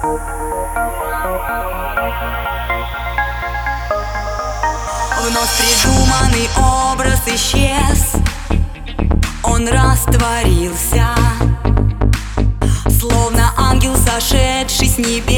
Вновь придуманный образ исчез. Он растворился. Словно ангел, сошедший с небес.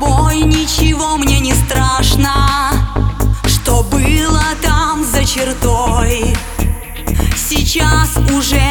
тобой ничего мне не страшно. Что было там за чертой? Сейчас уже